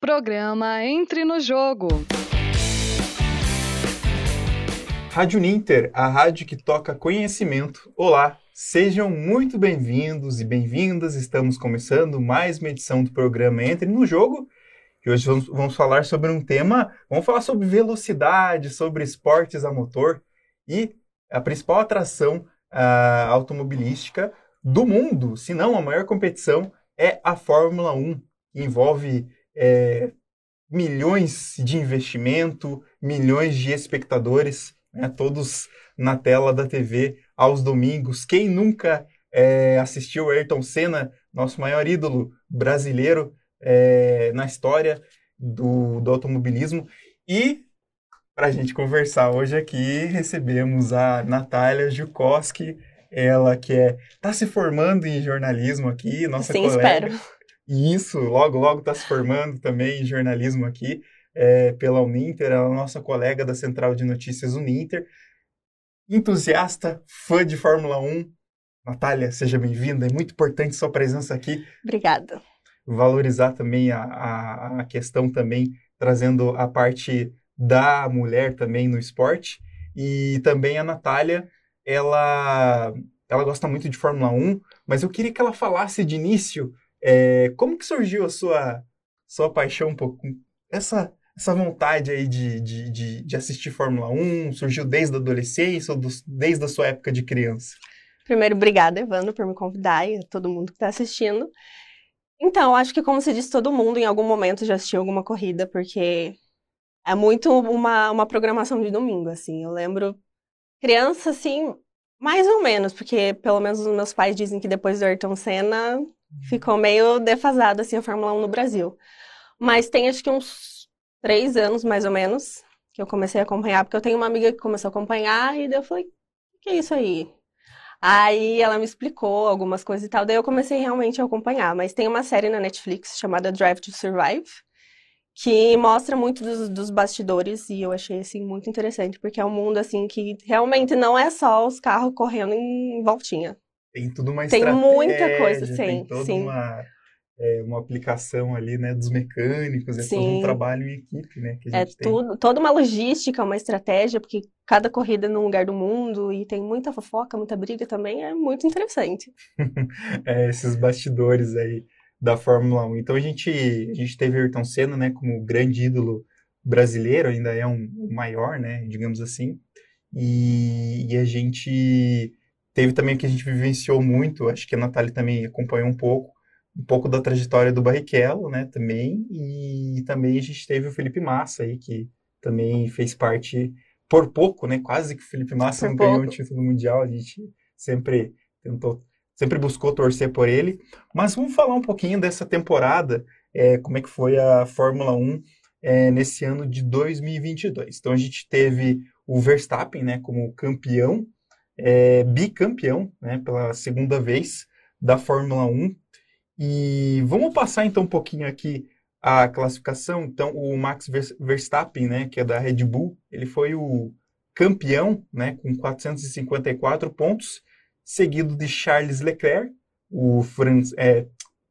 Programa Entre no Jogo. Rádio Ninter, a rádio que toca conhecimento. Olá, sejam muito bem-vindos e bem-vindas. Estamos começando mais uma edição do programa Entre no Jogo. E hoje vamos, vamos falar sobre um tema, vamos falar sobre velocidade, sobre esportes a motor e a principal atração uh, automobilística do mundo, se não a maior competição, é a Fórmula 1, que envolve é, milhões de investimento, milhões de espectadores, né, todos na tela da TV aos domingos. Quem nunca é, assistiu Ayrton Senna, nosso maior ídolo brasileiro é, na história do, do automobilismo? E para a gente conversar hoje aqui, recebemos a Natália Jukoski, ela que é está se formando em jornalismo aqui, nossa Sim, colega. espero. Isso, logo, logo está se formando também em jornalismo aqui é, pela Uninter, ela é nossa colega da Central de Notícias Uninter. Entusiasta, fã de Fórmula 1. Natália, seja bem-vinda, é muito importante sua presença aqui. Obrigada. Valorizar também a, a, a questão também, trazendo a parte da mulher também no esporte. E também a Natália, ela, ela gosta muito de Fórmula 1, mas eu queria que ela falasse de início é, como que surgiu a sua, sua paixão, um pouco, essa, essa vontade aí de, de, de, de assistir Fórmula 1? Surgiu desde a adolescência ou desde a sua época de criança? Primeiro, obrigada, Evandro, por me convidar e a todo mundo que está assistindo. Então, acho que, como se disse, todo mundo em algum momento já assistiu alguma corrida, porque é muito uma, uma programação de domingo, assim. Eu lembro, criança, assim, mais ou menos, porque pelo menos os meus pais dizem que depois do Ayrton Senna ficou meio defasado, assim, a Fórmula 1 no Brasil. Mas tem, acho que uns três anos, mais ou menos, que eu comecei a acompanhar, porque eu tenho uma amiga que começou a acompanhar, e daí eu falei, o que é isso aí? Aí ela me explicou algumas coisas e tal, daí eu comecei realmente a acompanhar. Mas tem uma série na Netflix chamada Drive to Survive, que mostra muito dos, dos, bastidores e eu achei assim muito interessante porque é um mundo assim que realmente não é só os carros correndo em voltinha. Tem tudo uma Tem muita coisa, sim, tem toda sim. Uma, é, uma aplicação ali, né, dos mecânicos, é sim. todo um trabalho em equipe, né, é tudo, toda uma logística, uma estratégia, porque cada corrida é num lugar do mundo e tem muita fofoca, muita briga também, é muito interessante. é, esses bastidores aí da Fórmula 1. Então a gente, a gente teve Ayrton Senna, né, como grande ídolo brasileiro, ainda é um, um maior, né, digamos assim. E, e, a gente teve também o que a gente vivenciou muito, acho que a Natália também acompanhou um pouco, um pouco da trajetória do Barrichello, né, também, e também a gente teve o Felipe Massa aí, que também fez parte por pouco, né, quase que o Felipe Massa por não pouco. ganhou o título mundial, a gente sempre tentou sempre buscou torcer por ele. Mas vamos falar um pouquinho dessa temporada, é, como é que foi a Fórmula 1 é, nesse ano de 2022. Então a gente teve o Verstappen né, como campeão, é, bicampeão né, pela segunda vez da Fórmula 1. E vamos passar então um pouquinho aqui a classificação. Então o Max Verstappen, né, que é da Red Bull, ele foi o campeão né, com 454 pontos seguido de Charles Leclerc, o fran é,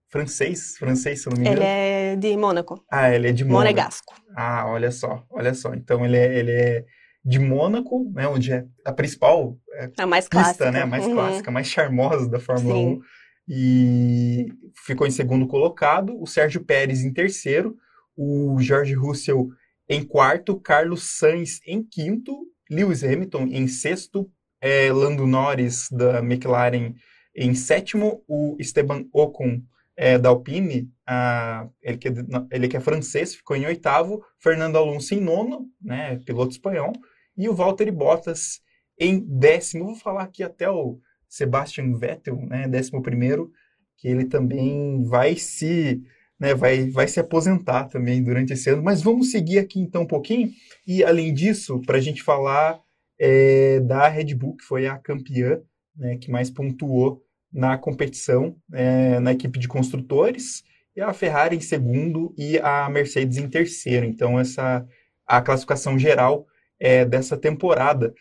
francês, francês, se não me engano. Ele é de Mônaco. Ah, ele é de Mônaco. Monegasco. Ah, olha só, olha só. Então ele é, ele é de Mônaco, né, onde é a principal é, a mais pista, clássica. né, a mais uhum. clássica, mais charmosa da Fórmula Sim. 1. E ficou em segundo colocado, o Sérgio Pérez em terceiro, o George Russell em quarto, Carlos Sainz em quinto, Lewis Hamilton em sexto, é, Lando Norris da McLaren em sétimo, o Esteban Ocon é, da Alpine, a, ele, que, é ele que é francês, ficou em oitavo, Fernando Alonso em nono, né, piloto espanhol, e o Valtteri Bottas em décimo. Vou falar aqui até o Sebastian Vettel, né, décimo primeiro, que ele também vai se né, vai, vai se aposentar também durante esse ano. Mas vamos seguir aqui então um pouquinho. E além disso, para a gente falar é, da Red Bull, que foi a campeã, né, que mais pontuou na competição é, na equipe de construtores, e a Ferrari em segundo e a Mercedes em terceiro. Então, essa a classificação geral é, dessa temporada.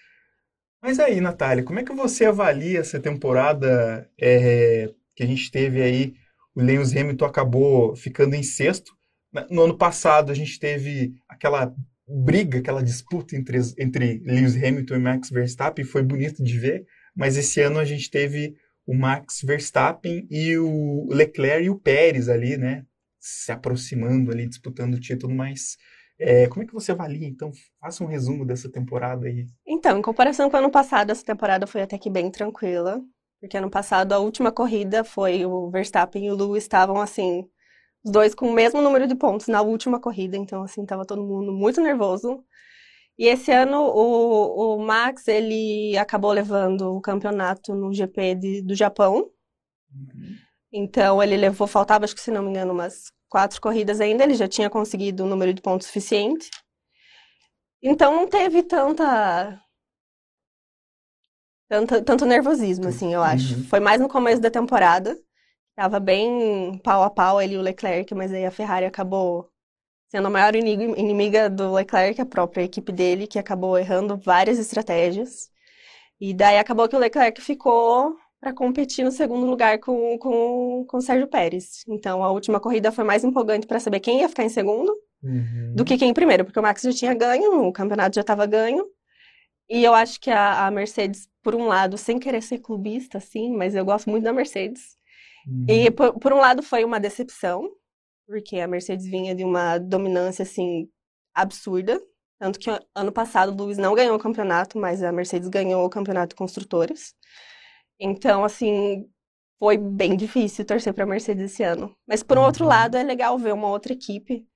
Mas aí, Natália, como é que você avalia essa temporada é, que a gente teve aí? O Lewis Hamilton acabou ficando em sexto, no ano passado a gente teve aquela briga, aquela disputa entre, entre Lewis Hamilton e Max Verstappen, foi bonito de ver, mas esse ano a gente teve o Max Verstappen e o Leclerc e o Pérez ali, né? Se aproximando ali, disputando o título, mas é, como é que você avalia? Então, faça um resumo dessa temporada aí. Então, em comparação com o ano passado, essa temporada foi até que bem tranquila. Porque ano passado, a última corrida foi o Verstappen e o Lewis estavam assim, os dois com o mesmo número de pontos na última corrida. Então, assim, tava todo mundo muito nervoso. E esse ano o, o Max, ele acabou levando o campeonato no GP de, do Japão. Uhum. Então, ele levou, faltava, acho que se não me engano, umas quatro corridas ainda, ele já tinha conseguido o um número de pontos suficiente. Então não teve tanta, tanta tanto nervosismo, assim, eu acho. Uhum. Foi mais no começo da temporada. Tava bem pau a pau ele e o Leclerc, mas aí a Ferrari acabou sendo a maior inimiga do Leclerc, a própria equipe dele, que acabou errando várias estratégias. E daí acabou que o Leclerc ficou para competir no segundo lugar com, com, com o Sérgio Pérez. Então a última corrida foi mais empolgante para saber quem ia ficar em segundo uhum. do que quem em primeiro, porque o Max já tinha ganho, o campeonato já estava ganho. E eu acho que a, a, Mercedes, por um lado, sem querer ser clubista, assim, mas eu gosto muito da Mercedes. Uhum. E por, por um lado foi uma decepção, porque a Mercedes vinha de uma dominância, assim, absurda. Tanto que ano passado o Lewis não ganhou o campeonato, mas a Mercedes ganhou o campeonato de construtores. Então, assim, foi bem difícil torcer para a Mercedes esse ano. Mas por um outro uhum. lado, é legal ver uma outra equipe,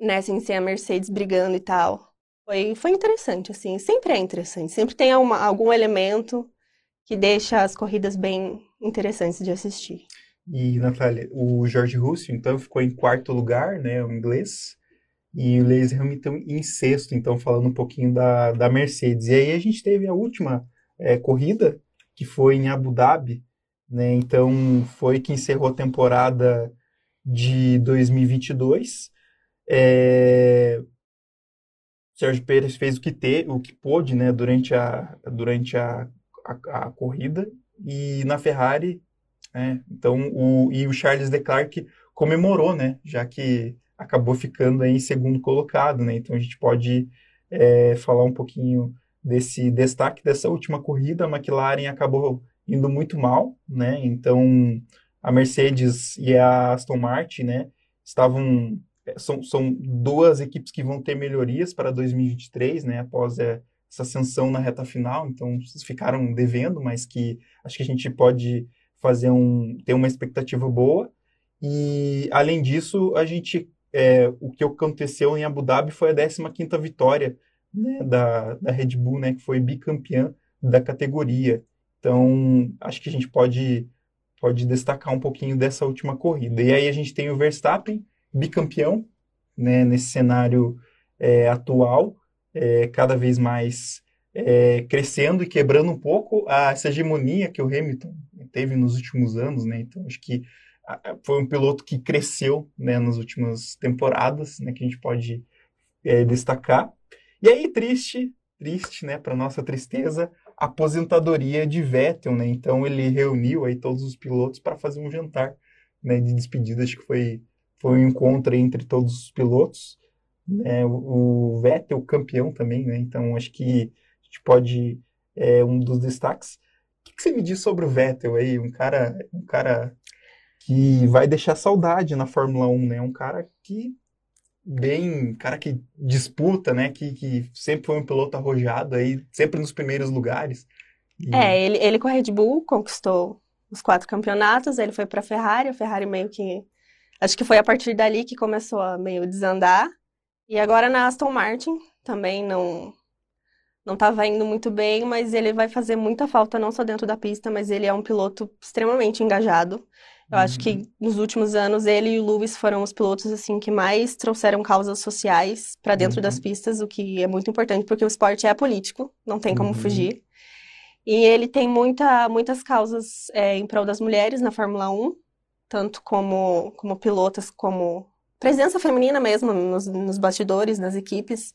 né, assim, sem a Mercedes brigando e tal. Foi, foi interessante, assim, sempre é interessante. Sempre tem uma, algum elemento que deixa as corridas bem interessantes de assistir. E, Natália, o George Russell, então, ficou em quarto lugar, né, o inglês, e o Lewis Hamilton em sexto, então, falando um pouquinho da, da Mercedes. E aí a gente teve a última é, corrida, que foi em Abu Dhabi, né? Então foi que encerrou a temporada de 2022. É... Sérgio Pérez fez o que ter, o que pôde, né? Durante a durante a, a, a corrida e na Ferrari, né? Então o e o Charles Leclerc comemorou, né? Já que acabou ficando em segundo colocado, né? Então a gente pode é, falar um pouquinho desse destaque dessa última corrida, a McLaren acabou indo muito mal, né? Então a Mercedes e a Aston Martin, né, estavam são, são duas equipes que vão ter melhorias para 2023, né, após é, essa ascensão na reta final, então ficaram devendo, mas que acho que a gente pode fazer um ter uma expectativa boa. E além disso, a gente é, o que aconteceu em Abu Dhabi foi a 15ª vitória né, da, da Red Bull, né, que foi bicampeã da categoria. Então, acho que a gente pode, pode destacar um pouquinho dessa última corrida. E aí a gente tem o Verstappen, bicampeão, né, nesse cenário é, atual, é, cada vez mais é, crescendo e quebrando um pouco a, essa hegemonia que o Hamilton teve nos últimos anos, né? Então, acho que foi um piloto que cresceu né, nas últimas temporadas, né, que a gente pode é, destacar. E aí, triste, triste, né, para nossa tristeza, a aposentadoria de Vettel, né? Então ele reuniu aí todos os pilotos para fazer um jantar, né, de despedida, acho que foi foi um encontro entre todos os pilotos, né? O, o Vettel campeão também, né? Então acho que a gente pode é um dos destaques. O que, que você me diz sobre o Vettel aí, um cara, um cara que vai deixar saudade na Fórmula 1, né? Um cara que bem, cara que disputa, né? Que, que sempre foi um piloto arrojado aí, sempre nos primeiros lugares. E... É, ele, ele com a Red Bull conquistou os quatro campeonatos, ele foi para Ferrari, a Ferrari meio que acho que foi a partir dali que começou a meio desandar. E agora na Aston Martin também não não estava indo muito bem, mas ele vai fazer muita falta não só dentro da pista, mas ele é um piloto extremamente engajado. Eu uhum. acho que uhum. nos últimos anos ele e o Lewis foram os pilotos assim que mais trouxeram causas sociais para dentro uhum. das pistas, o que é muito importante porque o esporte é político, não tem como uhum. fugir. E ele tem muita, muitas causas é, em prol das mulheres na Fórmula 1, tanto como, como pilotas, como presença feminina mesmo nos, nos bastidores, nas equipes.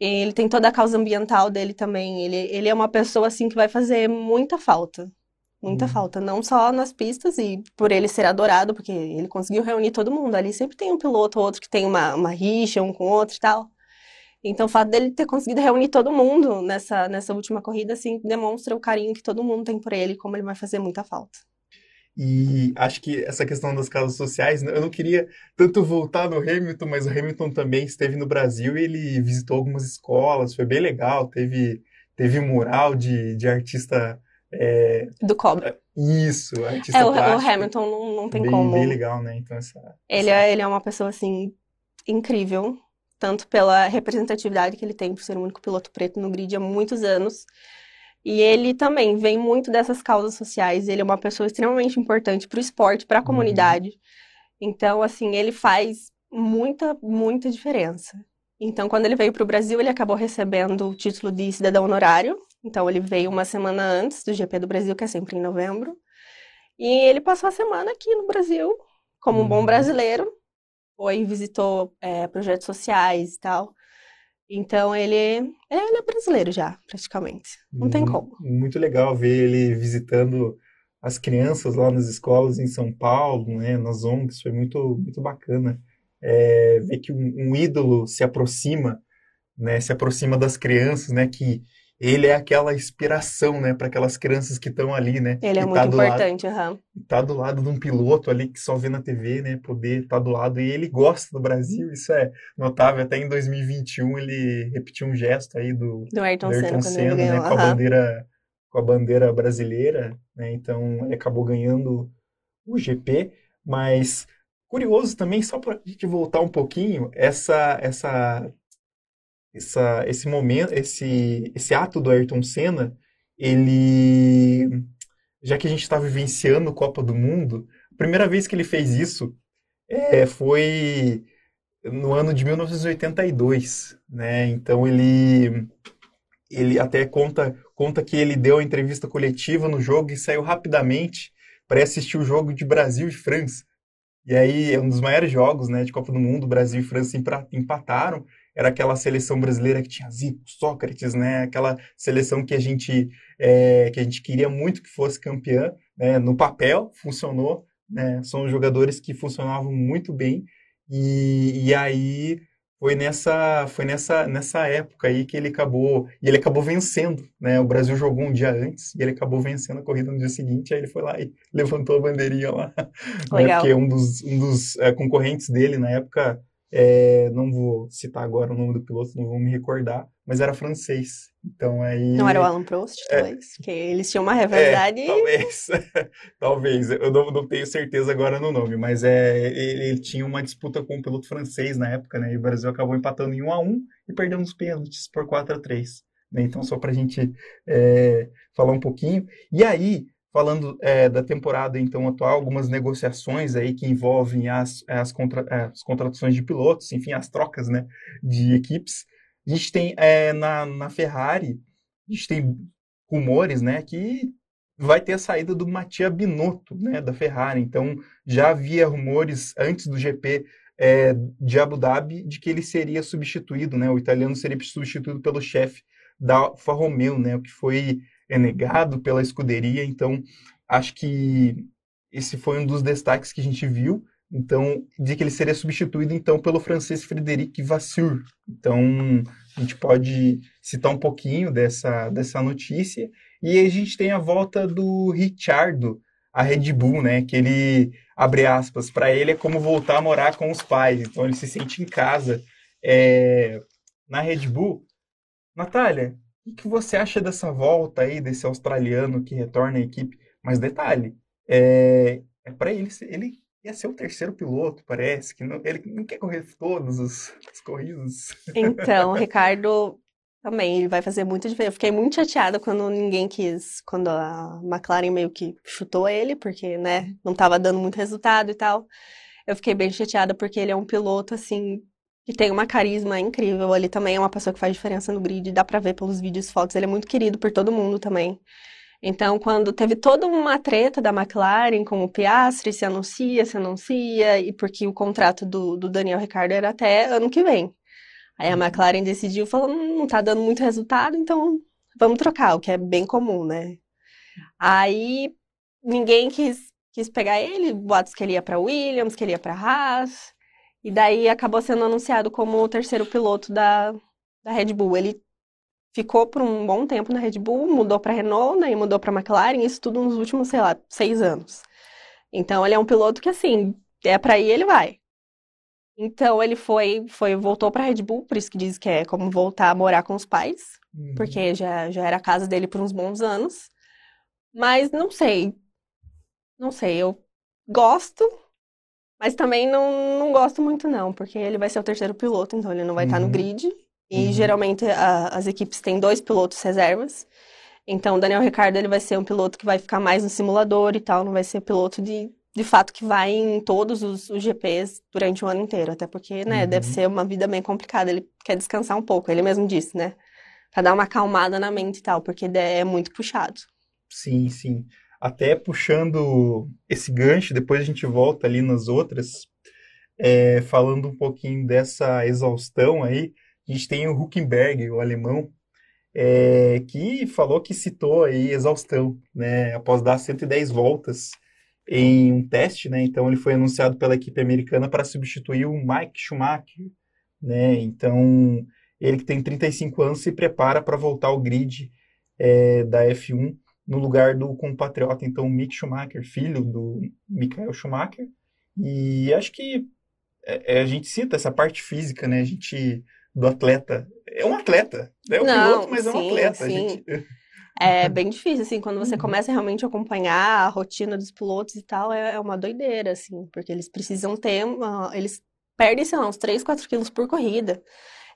Ele tem toda a causa ambiental dele também. Ele, ele é uma pessoa assim que vai fazer muita falta muita Uhum. falta. Não só nas pistas e por ele ser adorado, porque ele conseguiu reunir todo mundo. Ali sempre tem um piloto ou outro que tem uma, uma rixa um com o outro e tal. Então, o fato dele ter conseguido reunir todo mundo nessa, nessa última corrida, assim, demonstra o carinho que todo mundo tem por ele, como ele vai fazer muita falta. E acho que essa questão das casas sociais, eu não queria tanto voltar no Hamilton, mas o Hamilton também esteve no Brasil e ele visitou algumas escolas, foi bem legal, teve, teve mural de, de artista. É, Do Cobra. isso, artista É, o, o plástico. Hamilton não, não tem bem, como. bem legal, né? Então, essa, Ele essa- é, ele é uma pessoa, assim, incrível. Tanto pela representatividade que ele tem por ser o único piloto preto no grid há muitos anos. E ele também vem muito dessas causas sociais. Ele é uma pessoa extremamente importante para o esporte, para a Uhum. comunidade. Então, assim, ele faz muita, muita diferença. Então, quando ele veio para o Brasil, ele acabou recebendo o título de cidadão honorário. Então, ele veio uma semana antes do GP do Brasil, que é sempre em novembro. E ele passou a semana aqui no Brasil, como um bom Uhum. brasileiro. Foi, visitou é, projetos sociais e tal. Então, ele, ele é brasileiro já, praticamente. Não tem Mu- como. Muito legal ver ele visitando as crianças lá nas escolas em São Paulo, né, nas ONGs, foi muito, muito bacana. É, ver que um, um ídolo se aproxima, né, se aproxima das crianças, né, que ele é aquela inspiração, né, para aquelas crianças que estão ali, né, Ele é muito tá do lado, importante, aham. tá do lado de um piloto ali que só vê na TV, né, poder estar do lado, e ele gosta do Brasil, isso é notável, até em 2021 ele repetiu um gesto aí do, Do Ayrton do Senna, Ayrton Senna, ganhou. né, com a bandeira, com a bandeira brasileira, né, então ele acabou ganhando o GP, mas curioso também, só para a gente voltar um pouquinho, essa, essa, essa, esse momento, esse, esse ato do Ayrton Senna, ele, já que a gente está vivenciando Copa do Mundo, a primeira vez que ele fez isso é, foi no ano de 1982, né? Então ele ele até conta conta que ele deu a entrevista coletiva no jogo e saiu rapidamente para assistir o jogo de Brasil e França. E aí é um dos maiores jogos, né, de Copa do Mundo, Brasil e França empataram. Era aquela seleção brasileira que tinha Zico, Sócrates, né? Aquela seleção que a gente é, que a gente queria muito que fosse campeã, né? No papel funcionou, né? São jogadores que funcionavam muito bem e, e aí foi nessa foi nessa nessa época aí que ele acabou e ele acabou vencendo, né? O Brasil jogou um dia antes e ele acabou vencendo a corrida no dia seguinte. Aí ele foi lá e levantou a bandeirinha lá, né? Legal. Porque um dos um dos é, concorrentes dele na época é, não vou citar agora o nome do piloto, não vou me recordar, mas era francês. Então aí Não era o Alan Prost, talvez? Porque eles tinham uma rivalidade. é, talvez, talvez, eu não, não tenho certeza agora no nome, mas é, ele, ele tinha uma disputa com um piloto francês na época, né, e o Brasil acabou empatando em 1 a 1 e perdeu nos pênaltis por 4 a 3 né, então só para a gente é, falar um pouquinho, e aí, falando é, da temporada então atual, algumas negociações aí que envolvem as, as, contra, as contratações de pilotos, enfim, as trocas, né, de equipes, a gente tem é, na, na Ferrari, a gente tem rumores, né, que vai ter a saída do Mattia Binotto, né, da Ferrari. Então, já havia rumores antes do GP é, de Abu Dhabi de que ele seria substituído, né, o italiano seria substituído pelo chefe da Alfa Romeo, né, o que foi é, negado pela escuderia. Então, acho que esse foi um dos destaques que a gente viu. Então, dizer que ele seria substituído então pelo francês Frédéric Vasseur. Então, a gente pode citar um pouquinho dessa, dessa notícia. E a gente tem a volta do Ricciardo à Red Bull, né? Que ele, abre aspas, para ele é como voltar a morar com os pais. Então, ele se sente em casa é, na Red Bull. Natália, o que você acha dessa volta aí, desse australiano que retorna à equipe? Mas detalhe, é, é para ele, ele ia ser o terceiro piloto, parece, que não, ele não quer correr todas as, as corridas. Então, Ricardo também, ele vai fazer muita diferença. Eu fiquei muito chateada quando ninguém quis, quando a McLaren meio que chutou ele, porque, né, não estava dando muito resultado e tal. Eu fiquei bem chateada porque ele é um piloto, assim, que tem uma carisma incrível. Ele também é uma pessoa que faz diferença no grid, dá pra ver pelos vídeos e fotos. Ele é muito querido por todo mundo também. Então, quando teve toda uma treta da McLaren com o Piastri, se anuncia, se anuncia, e porque o contrato do, do Daniel Ricciardo era até ano que vem. Aí a McLaren decidiu, falou, "Hum, não tá dando muito resultado, então vamos trocar, o que é bem comum, né? Aí ninguém quis, quis pegar ele, boatos que ele ia para Williams, que ele ia para Haas, e daí acabou sendo anunciado como o terceiro piloto da, da Red Bull. Ele ficou por um bom tempo na Red Bull, mudou para Renault, né, e mudou para McLaren, isso tudo nos últimos, sei lá, seis anos. Então ele é um piloto que assim, é para ir, ele vai. Então ele foi, foi voltou para Red Bull, por isso que diz que é como voltar a morar com os pais, uhum. porque já, já era a casa dele por uns bons anos. Mas não sei. Não sei, eu gosto, mas também não, não gosto muito não, porque ele vai ser o terceiro piloto, então ele não vai uhum. estar no grid. E uhum. geralmente a, as equipes têm dois pilotos reservas. Então o Daniel Ricardo ele vai ser um piloto que vai ficar mais no simulador e tal, não vai ser piloto de de fato que vai em todos os, os GPs durante o ano inteiro, até porque, né, uhum. deve ser uma vida bem complicada, ele quer descansar um pouco, ele mesmo disse, né, pra dar uma acalmada na mente e tal, porque é muito puxado. Sim, sim. Até puxando esse gancho, depois a gente volta ali nas outras, é, falando um pouquinho dessa exaustão aí, a gente tem o Huckenberg, o alemão, é, que falou que citou aí exaustão, né, após dar 110 voltas em um teste, né? Então ele foi anunciado pela equipe americana para substituir o Mike Schumacher, né? Então ele que tem 35 anos se prepara para voltar ao grid é, da F1 no lugar do compatriota, então Mick Schumacher, filho do Michael Schumacher. E acho que é, é, a gente cita essa parte física, né? A gente do atleta é um atleta, é um Não, piloto, mas sim, é um atleta. Gente... É bem difícil, assim, quando você começa realmente a acompanhar a rotina dos pilotos e tal, é, é uma doideira, assim, porque eles precisam ter, uma, eles perdem, sei lá, uns 3, 4 quilos por corrida.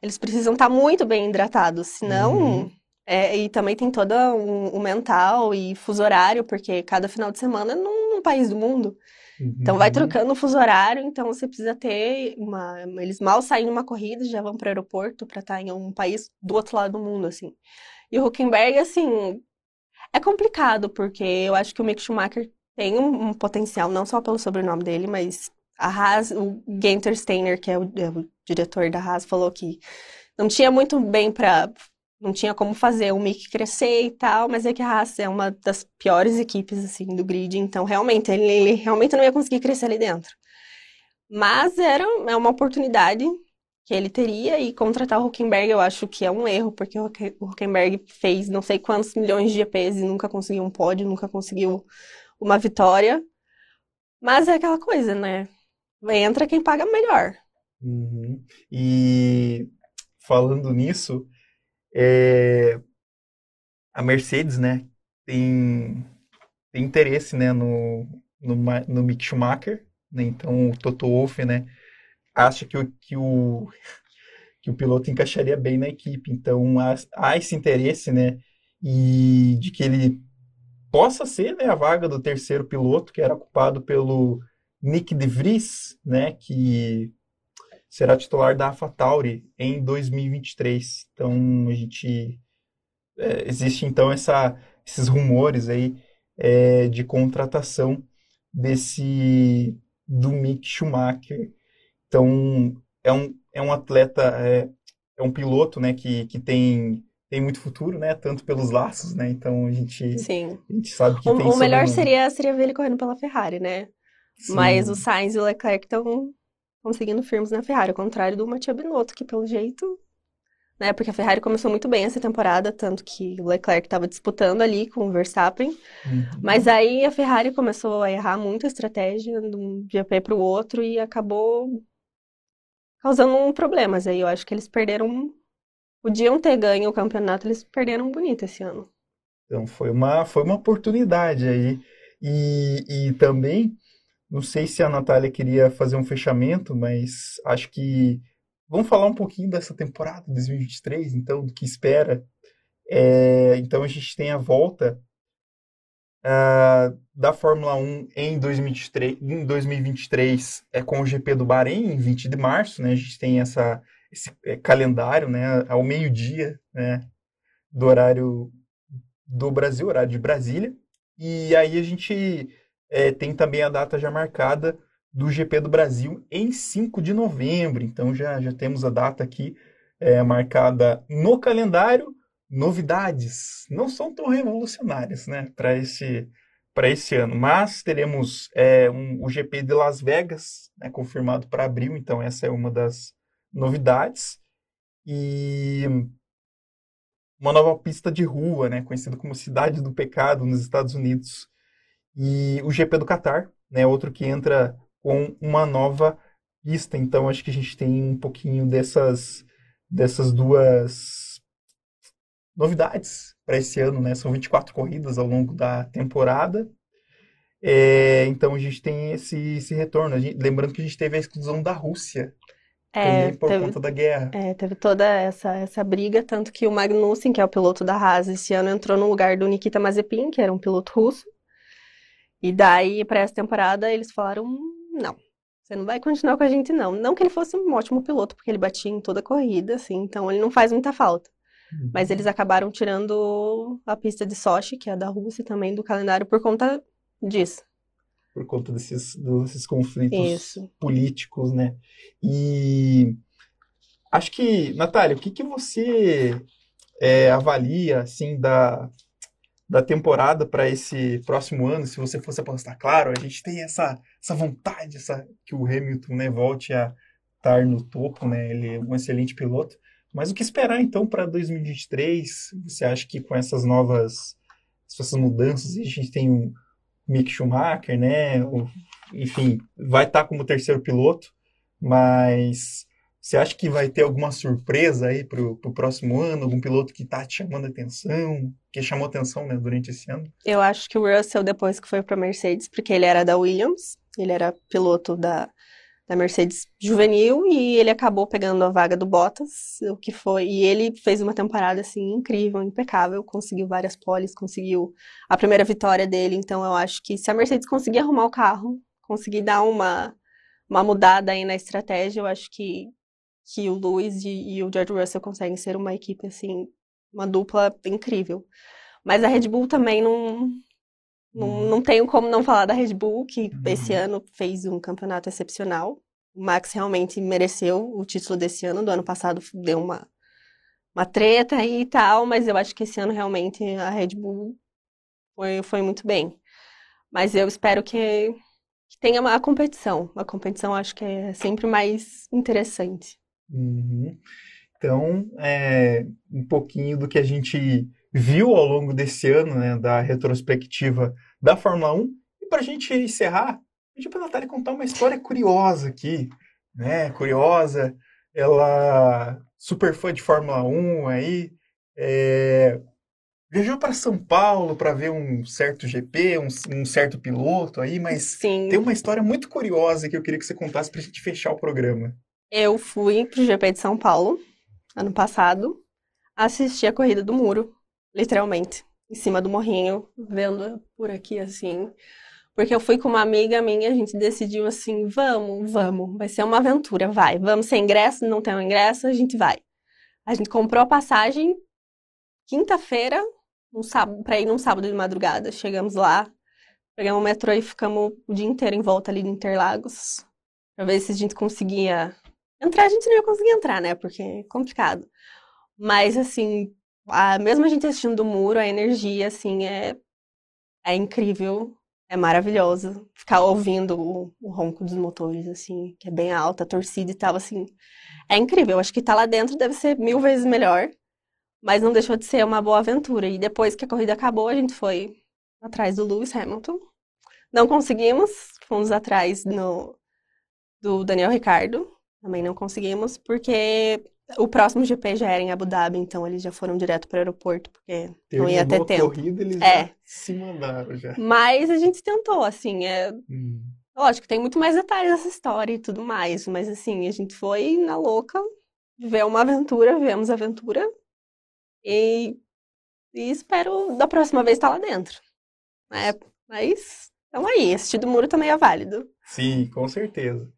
Eles precisam estar muito bem hidratados, senão... Uhum. É, e também tem todo o um, um mental e fuso horário, porque cada final de semana é num, num país do mundo. Uhum. Então vai trocando o fuso horário, então você precisa ter uma. Eles mal saem numa corrida, já vão para o aeroporto para estar em um país do outro lado do mundo, assim. E o Huckenberg, assim, é complicado, porque eu acho que o Mick Schumacher tem um, um potencial, não só pelo sobrenome dele, mas a Haas, o Genter Steiner, que é o, é o diretor da Haas, falou que não tinha muito bem para não tinha como fazer o Mick crescer e tal, mas é que a Haas é uma das piores equipes assim do grid, então realmente ele, ele realmente não ia conseguir crescer ali dentro. Mas era é uma oportunidade que ele teria e contratar o Huckenberg eu acho que é um erro, porque o Huckenberg fez não sei quantos milhões de GPs e nunca conseguiu um pódio, nunca conseguiu uma vitória. Mas é aquela coisa, né? Entra quem paga melhor. Uhum. E falando nisso, é... a Mercedes, né, tem, tem interesse, né, no, no, no Mick Schumacher, né? então o Toto Wolff, né, acha que o, que o, que o piloto encaixaria bem na equipe. Então há, há esse interesse, né? E de que ele possa ser né, a vaga do terceiro piloto, que era ocupado pelo Nick De Vries, né? Que será titular da AlphaTauri em 2023. Então a gente é, existe então essa, esses rumores aí é, de contratação desse do Mick Schumacher então, é um, é um atleta, é, é um piloto, né, que, que tem, tem muito futuro, né, tanto pelos laços, né, então a gente, Sim. A gente sabe que o, tem... O melhor seria, seria ver ele correndo pela Ferrari, né, Sim. mas o Sainz e o Leclerc estão conseguindo firmes na Ferrari, ao contrário do Mattia Binotto, que pelo jeito né? Porque a Ferrari começou muito bem essa temporada, tanto que o Leclerc estava disputando ali com o Verstappen. Uhum. Mas aí a Ferrari começou a errar muito a estratégia de um GP para o outro e acabou causando problemas. Aí eu acho que eles perderam. Podiam ter ganho o campeonato, eles perderam bonito esse ano. Então foi uma, foi uma oportunidade aí. E, e também, não sei se a Natália queria fazer um fechamento, mas acho que vamos falar um pouquinho dessa temporada 2023, então, do que espera. É, então a gente tem a volta uh, da Fórmula 1 em 2023, em 2023 é com o GP do Bahrein, em 20 de março, né? A gente tem essa, esse é, calendário, né? Ao meio-dia, né? Do horário do Brasil, horário de Brasília. E aí a gente é, tem também a data já marcada do GP do Brasil em 5 de novembro. Então já, já temos a data aqui é, marcada no calendário novidades não são tão revolucionárias, né, para esse esse ano. Mas teremos é, um, o GP de Las Vegas, né, confirmado para abril, então essa é uma das novidades. E uma nova pista de rua, né, conhecida como Cidade do Pecado, nos Estados Unidos. E o GP do Qatar, né, outro que entra com uma nova pista. Então acho que a gente tem um pouquinho dessas, dessas duas novidades para esse ano, né? São 24 corridas ao longo da temporada. É, então a gente tem esse, esse retorno. Gente, lembrando que a gente teve a exclusão da Rússia É, por teve, conta da guerra. é, teve toda essa, essa briga, tanto que o Magnussen, que é o piloto da Haas, esse ano entrou no lugar do Nikita Mazepin, que era um piloto russo. E daí, para essa temporada, eles falaram: não, você não vai continuar com a gente, não. Não que ele fosse um ótimo piloto, porque ele batia em toda a corrida, assim, então ele não faz muita falta. Uhum. Mas eles acabaram tirando a pista de Sochi, que é a da Rússia também, do calendário por conta disso. Por conta desses, desses conflitos Isso. políticos, né? E acho que, Natália, o que, que você é, avalia, assim, da, da temporada para esse próximo ano, se você fosse apostar? Claro, a gente tem essa, essa vontade, essa, que o Hamilton né, volte a estar no topo, né? Ele é um excelente piloto. Mas o que esperar então para 2023? Você acha que com essas novas, essas mudanças, a gente tem um Mick Schumacher, né? O, enfim, vai estar como terceiro piloto, mas você acha que vai ter alguma surpresa aí para o próximo ano? Algum piloto que está te chamando a atenção, que chamou atenção né, durante esse ano? Eu acho que o Russell, depois que foi para Mercedes, porque ele era da Williams, ele era piloto da, da Mercedes juvenil e ele acabou pegando a vaga do Bottas, o que foi, e ele fez uma temporada assim incrível, impecável, conseguiu várias poles, conseguiu a primeira vitória dele, então eu acho que se a Mercedes conseguir arrumar o carro, conseguir dar uma uma mudada aí na estratégia, eu acho que que o Lewis e, e o George Russell conseguem ser uma equipe assim, uma dupla incrível. Mas a Red Bull também não não, não tenho como não falar da Red Bull, que Uhum. esse ano fez um campeonato excepcional. O Max realmente mereceu o título desse ano. Do ano passado deu uma, uma treta aí e tal, mas eu acho que esse ano realmente a Red Bull foi, foi muito bem. Mas eu espero que, que tenha uma competição. A competição acho que é sempre mais interessante. Uhum. Então, é, um pouquinho do que a gente viu ao longo desse ano, né, da retrospectiva da Fórmula 1. E para a gente encerrar, pedi para a Natália contar uma história curiosa aqui, né, curiosa. Ela, super fã de Fórmula 1 aí, é, viajou para São Paulo para ver um certo GP, um, um certo piloto aí, mas Sim, tem uma história muito curiosa que eu queria que você contasse para a gente fechar o programa. Eu fui pro GP de São Paulo ano passado, assisti a corrida do muro, literalmente, em cima do morrinho, vendo por aqui assim. Porque eu fui com uma amiga minha, a gente decidiu assim, vamos, vamos, vai ser uma aventura, vai. Vamos sem ingresso, não tem um ingresso, a gente vai. A gente comprou a passagem quinta-feira, um sábado, para ir num sábado de madrugada. Chegamos lá, pegamos o metrô e ficamos o dia inteiro em volta ali de Interlagos, pra ver se a gente conseguia entrar. A gente não ia conseguir entrar, né? Porque é complicado. Mas assim, a, mesmo a gente assistindo do muro, a energia assim é é incrível. É maravilhoso ficar ouvindo o, o ronco dos motores, assim, que é bem alta, a torcida e tal, assim. É incrível. Acho que tá lá dentro deve ser mil vezes melhor, mas não deixou de ser uma boa aventura. E depois que a corrida acabou, a gente foi atrás do Lewis Hamilton. Não conseguimos, fomos atrás no, do Daniel Ricciardo, também não conseguimos, porque o próximo GP já era em Abu Dhabi, então eles já foram direto para o aeroporto, porque não ia ter tempo. corrida, eles É. já se mandaram já. Mas a gente tentou, assim, é, Hum. Lógico, tem muito mais detalhes dessa história e tudo mais, mas assim, a gente foi na louca ver uma aventura, vemos a aventura e, e espero da próxima vez estar lá dentro. né? Mas, então aí, assistir do muro também é válido. Sim, com certeza.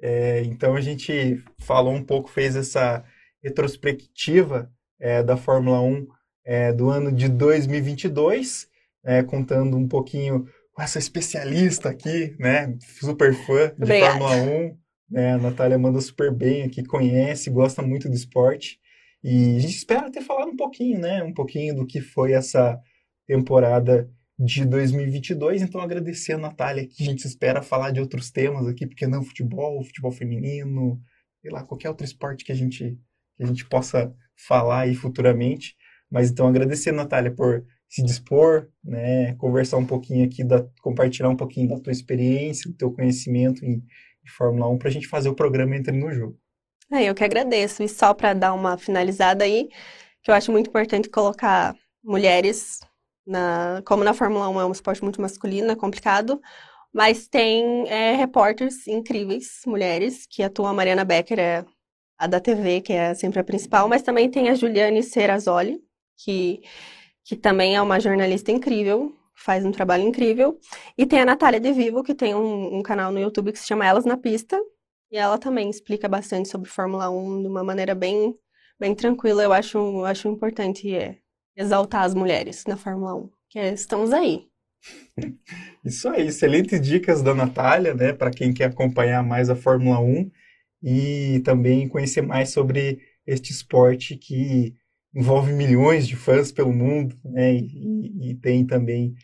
É, então a gente falou um pouco, fez essa retrospectiva é, da Fórmula 1 é, do ano de 2022, é, contando um pouquinho com essa especialista aqui, né? Super fã de Obrigada. Fórmula 1. Né? A Natália manda super bem aqui, conhece, gosta muito do esporte. E a gente espera ter falado um pouquinho, né? Um pouquinho do que foi essa temporada de 2022. Então, agradecer a Natália, que a gente espera falar de outros temas aqui, porque não futebol, futebol feminino, sei lá, qualquer outro esporte que a gente, que a gente possa falar aí futuramente. Mas então, agradecer, Natália, por se dispor, né, conversar um pouquinho aqui, da, compartilhar um pouquinho da tua experiência, do teu conhecimento em, em Fórmula 1, para a gente fazer o programa Entre no Jogo. É, eu que agradeço. E só para dar uma finalizada aí, que eu acho muito importante colocar mulheres na, como na Fórmula 1 é um esporte muito masculino, é complicado, mas tem é, repórteres incríveis, mulheres, que atuam. A Mariana Becker é a da TV, que é sempre a principal, mas também tem a Juliane Serrazoli, que, que também é uma jornalista incrível, faz um trabalho incrível. E tem a Natália De Vivo, que tem um, um canal no YouTube que se chama Elas na Pista, e ela também explica bastante sobre Fórmula 1 de uma maneira bem, bem tranquila. Eu acho, acho importante é, exaltar as mulheres na Fórmula 1, que é, estamos aí. Isso aí, excelentes dicas da Natália, né, para quem quer acompanhar mais a Fórmula 1 e também conhecer mais sobre este esporte que envolve milhões de fãs pelo mundo, né, e, e tem também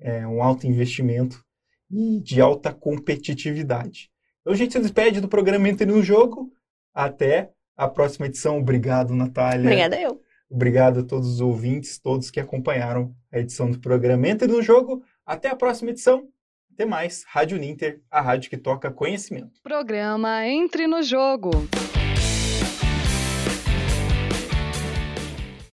é, um alto investimento e de alta competitividade. Então a gente se despede do programa Entre no Jogo. Até a próxima edição. Obrigado, Natália. Obrigada eu. Obrigado a todos os ouvintes, todos que acompanharam a edição do programa Entre no Jogo. Até a próxima edição. Até mais. Rádio Ninter, a rádio que toca conhecimento. Programa Entre no Jogo.